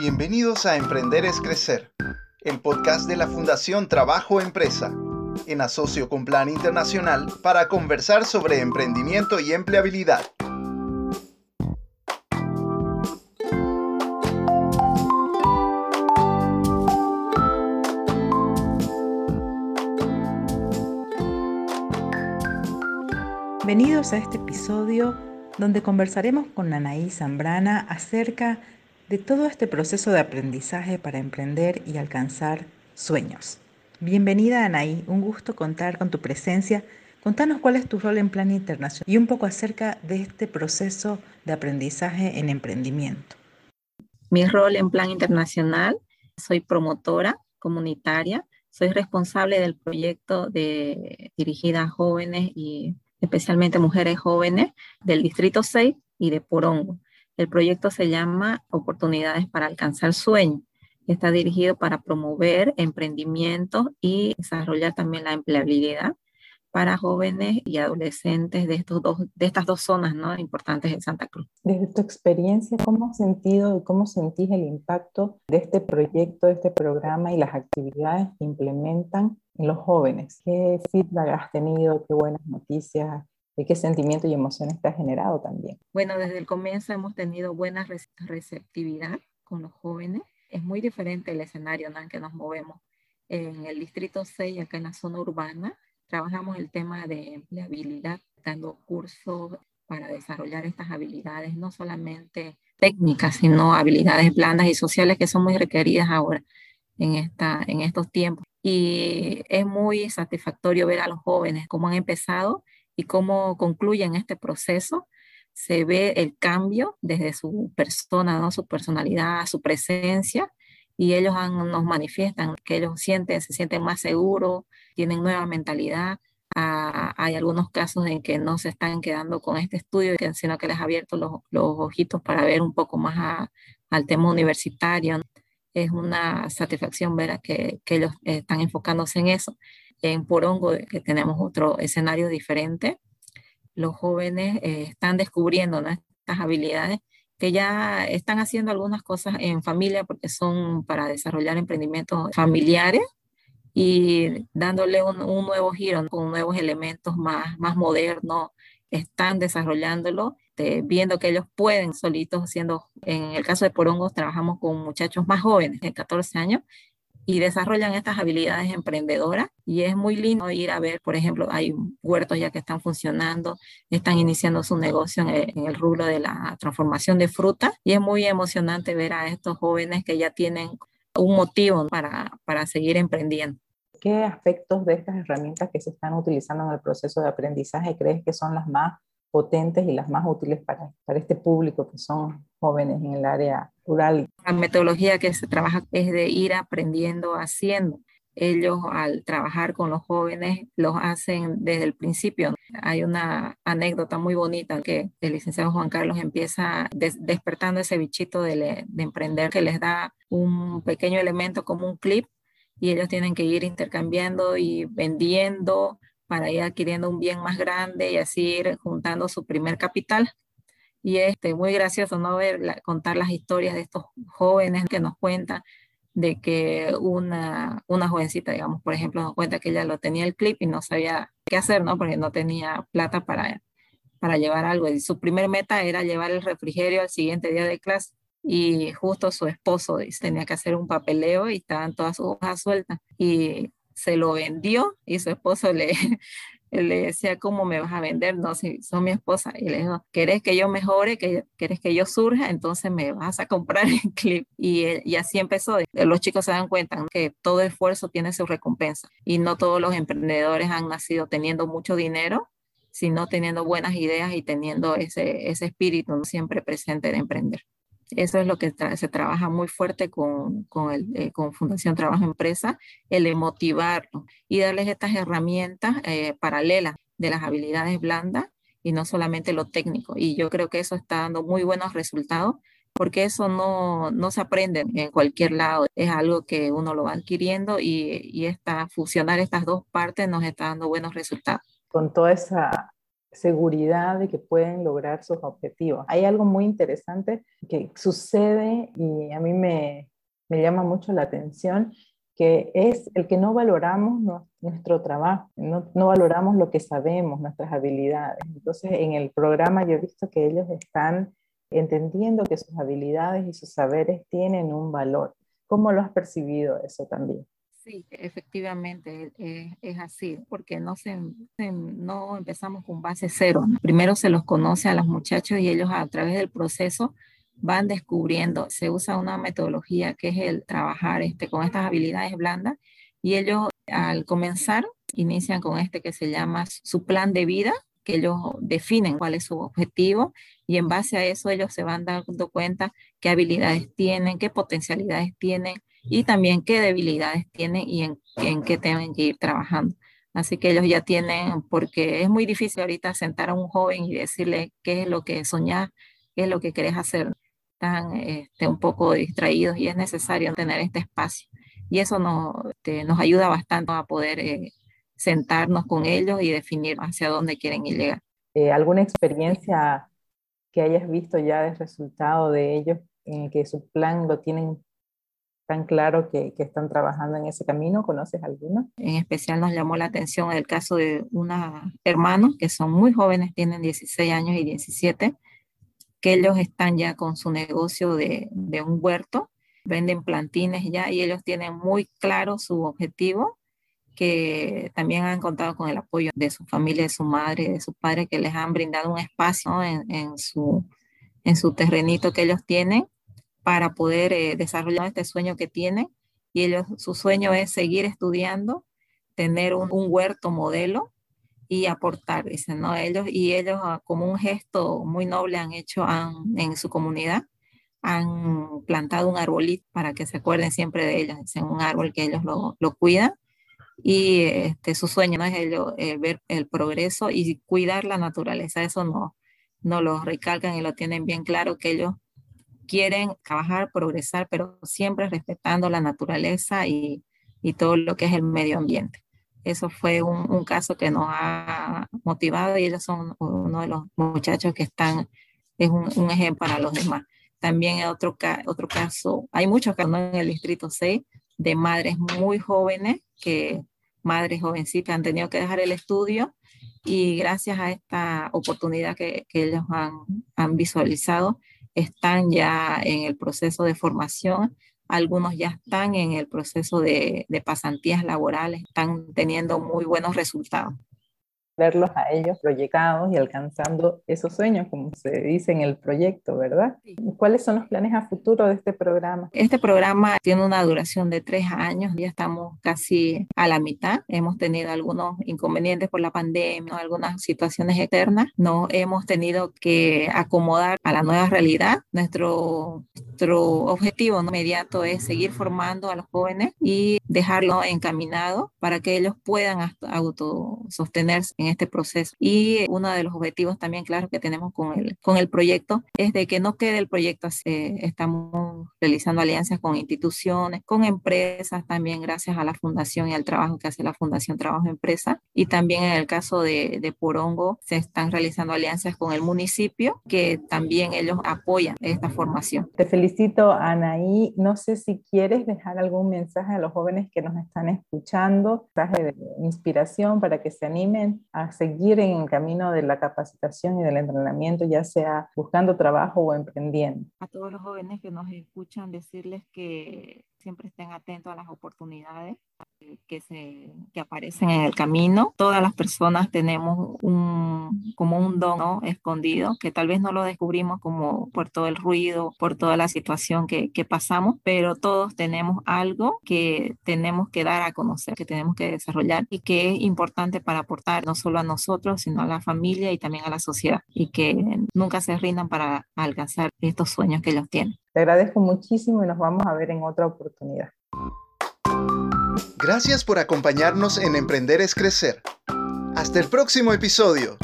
Bienvenidos a Emprender es Crecer, el podcast de la Fundación Trabajo Empresa, en asocio con Plan Internacional para conversar sobre emprendimiento y empleabilidad. Bienvenidos a este episodio donde conversaremos con Anaí Zambrana acerca de todo este proceso de aprendizaje para emprender y alcanzar sueños. Bienvenida Anaí, un gusto contar con tu presencia. Contanos cuál es tu rol en Plan Internacional y un poco acerca de este proceso de aprendizaje en emprendimiento. Mi rol en Plan Internacional, soy promotora comunitaria, soy responsable del proyecto de dirigida a jóvenes y especialmente mujeres jóvenes del Distrito 6 y de Porongo. El proyecto se llama Oportunidades para alcanzar sueños. Está dirigido para promover emprendimiento y desarrollar también la empleabilidad para jóvenes y adolescentes de, estos dos, de estas dos zonas ¿no? importantes de Santa Cruz. Desde tu experiencia, ¿cómo has sentido y cómo sentís el impacto de este proyecto, de este programa y las actividades que implementan en los jóvenes? ¿Qué feedback has tenido? ¿Qué buenas noticias? ¿Y qué sentimiento y emociones te ha generado también? Bueno, desde el comienzo hemos tenido buena receptividad con los jóvenes. Es muy diferente el escenario en el que nos movemos. En el Distrito 6, acá en la zona urbana, trabajamos el tema de empleabilidad, dando cursos para desarrollar estas habilidades, no solamente técnicas, sino habilidades blandas y sociales que son muy requeridas ahora en, esta, en estos tiempos. Y es muy satisfactorio ver a los jóvenes cómo han empezado y cómo concluyen este proceso. Se ve el cambio desde su persona, ¿no? su personalidad, su presencia, y ellos nos manifiestan que ellos sienten, se sienten más seguros, tienen nueva mentalidad. Ah, hay algunos casos en que no se están quedando con este estudio, sino que les ha abierto los, ojitos para ver un poco más al tema universitario. Es una satisfacción ver que, que ellos están enfocándose en eso. En Porongo, que tenemos otro escenario diferente, los jóvenes eh, están descubriendo estas habilidades que ya están haciendo algunas cosas en familia porque son para desarrollar emprendimientos familiares y dándole un, nuevo giro con nuevos elementos más, más modernos, están desarrollándolo, viendo que ellos pueden solitos haciendo, en el caso de Porongos trabajamos con muchachos más jóvenes, de 14 años, y desarrollan estas habilidades emprendedoras y es muy lindo ir a ver, por ejemplo, hay huertos ya que están funcionando, están iniciando su negocio en el, en el rubro de la transformación de fruta y es muy emocionante ver a estos jóvenes que ya tienen un motivo para, para seguir emprendiendo. ¿Qué aspectos de estas herramientas que se están utilizando en el proceso de aprendizaje crees que son las más potentes y las más útiles para, para este público que son jóvenes en el área rural. La metodología que se trabaja es de ir aprendiendo haciendo. Ellos al trabajar con los jóvenes los hacen desde el principio. Hay una anécdota muy bonita que el licenciado Juan Carlos empieza despertando ese bichito de, de emprender que les da un pequeño elemento como un clip y ellos tienen que ir intercambiando y vendiendo para ir adquiriendo un bien más grande y así ir juntando su primer capital. Y es este, muy gracioso no ver contar las historias de estos jóvenes que nos cuentan de que una, una jovencita, digamos, por ejemplo, nos cuenta que ella lo tenía el clip y no sabía qué hacer, ¿no? Porque no tenía plata para, para llevar algo. Y su primer meta era llevar el refrigerio al siguiente día de clase. Y justo su esposo tenía que hacer un papeleo y estaban todas sus hojas sueltas. Y se lo vendió y su esposo le, le decía, ¿cómo me vas a vender? No, si son mi esposa. Y le dijo, ¿querés que yo mejore? ¿Querés que yo surja? Entonces me vas a comprar el clip. Y, y así empezó. Los chicos se dan cuenta que todo esfuerzo tiene su recompensa y no todos los emprendedores han nacido teniendo mucho dinero, sino teniendo buenas ideas y teniendo ese, ese espíritu siempre presente de emprender. Eso es lo que se trabaja muy fuerte con, con, eh, Fundación Trabajo Empresa, el de motivarlos y darles estas herramientas eh, paralelas de las habilidades blandas y no solamente lo técnico. Y yo creo que eso está dando muy buenos resultados porque eso no, no se aprende en cualquier lado, es algo que uno lo va adquiriendo y, y esta, fusionar estas dos partes nos está dando buenos resultados. Con toda esa seguridad de que pueden lograr sus objetivos. Hay algo muy interesante que sucede y a mí me, me llama mucho la atención, que es el que no valoramos nuestro trabajo, no, no, valoramos lo que sabemos, nuestras habilidades. Entonces, en el programa yo he visto que ellos están entendiendo que sus habilidades y sus saberes tienen un valor. ¿Cómo lo has percibido eso también? Sí, efectivamente eh, es así, porque no, se, no empezamos con base cero. Primero se los conoce a los muchachos y ellos a través del proceso van descubriendo. Se usa una metodología que es el trabajar este, con estas habilidades blandas y ellos al comenzar inician con este que se llama su plan de vida, que ellos definen cuál es su objetivo y en base a eso ellos se van dando cuenta qué habilidades tienen, qué potencialidades tienen y también qué debilidades tienen y en, qué tienen que ir trabajando. Así que ellos ya tienen, porque es muy difícil ahorita sentar a un joven y decirle qué es lo que soñas, qué es lo que querés hacer. Están este, un poco distraídos y es necesario tener este espacio. Y eso nos, este, nos ayuda bastante a poder eh, sentarnos con ellos y definir hacia dónde quieren llegar. Eh, ¿Alguna experiencia que hayas visto ya de resultado de ellos en que su plan lo tienen tan claro que, están trabajando en ese camino? ¿Conoces alguno? En especial nos llamó la atención el caso de unos hermanos que son muy jóvenes, tienen 16 años y 17, que ellos están ya con su negocio de, de un huerto, venden plantines ya y ellos tienen muy claro su objetivo que también han contado con el apoyo de su familia, de su madre, de su padre, que les han brindado un espacio en, en, su, en su terrenito que ellos tienen para poder eh, desarrollar este sueño que tienen. Y ellos, su sueño es seguir estudiando, tener un, huerto modelo y aportar, dicen, ¿no? Ellos, y ellos ah, como un gesto muy noble han hecho en su comunidad, han plantado un arbolito para que se acuerden siempre de ellos, dicen, un árbol que ellos lo, lo cuidan y este, su sueño ¿no? es eh, ver el progreso y cuidar la naturaleza. Eso no, no lo recalcan y lo tienen bien claro que ellos quieren trabajar, progresar, pero siempre respetando la naturaleza y, y todo lo que es el medio ambiente. Eso fue un, un, caso que nos ha motivado y ellos son uno de los muchachos que están, es un, un ejemplo para los demás. También otro, otro caso, hay muchos casos en el Distrito 6 de madres muy jóvenes, que madres jovencitas han tenido que dejar el estudio y gracias a esta oportunidad que, que ellos han, han visualizado, están ya en el proceso de formación, algunos ya están en el proceso de, pasantías laborales, están teniendo muy buenos resultados verlos a ellos proyectados y alcanzando esos sueños, como se dice en el proyecto, ¿verdad? ¿Cuáles son los planes a futuro de este programa? Este programa tiene una duración de tres años, ya estamos casi a la mitad. Hemos tenido algunos inconvenientes por la pandemia, algunas situaciones externas. No hemos tenido que acomodar a la nueva realidad. Nuestro, nuestro objetivo inmediato es seguir formando a los jóvenes y dejarlo encaminado para que ellos puedan autosostenerse en este proceso. Y uno de los objetivos también, claro, que tenemos con el, con el proyecto es de que no quede el proyecto así. Estamos realizando alianzas con instituciones, con empresas también, gracias a la fundación y al trabajo que hace la Fundación Trabajo Empresa. Y también en el caso de, de Porongo, se están realizando alianzas con el municipio, que también ellos apoyan esta formación. Te felicito, Anaí. No sé si quieres dejar algún mensaje a los jóvenes que nos están escuchando, mensaje de inspiración para que se animen a seguir en el camino de la capacitación y del entrenamiento, ya sea buscando trabajo o emprendiendo. A todos los jóvenes que nos escuchan, decirles que siempre estén atentos a las oportunidades que, se, que aparecen en el camino. Todas las personas tenemos un, como un don escondido que tal vez no lo descubrimos como por todo el ruido, por toda la situación que, que pasamos, pero todos tenemos algo que tenemos que dar a conocer, que tenemos que desarrollar y que es importante para aportar no solo a nosotros, sino a la familia y también a la sociedad y que nunca se rindan para alcanzar estos sueños que ellos tienen. Te agradezco muchísimo y nos vamos a ver en otra oportunidad. Gracias por acompañarnos en Emprender es Crecer. Hasta el próximo episodio.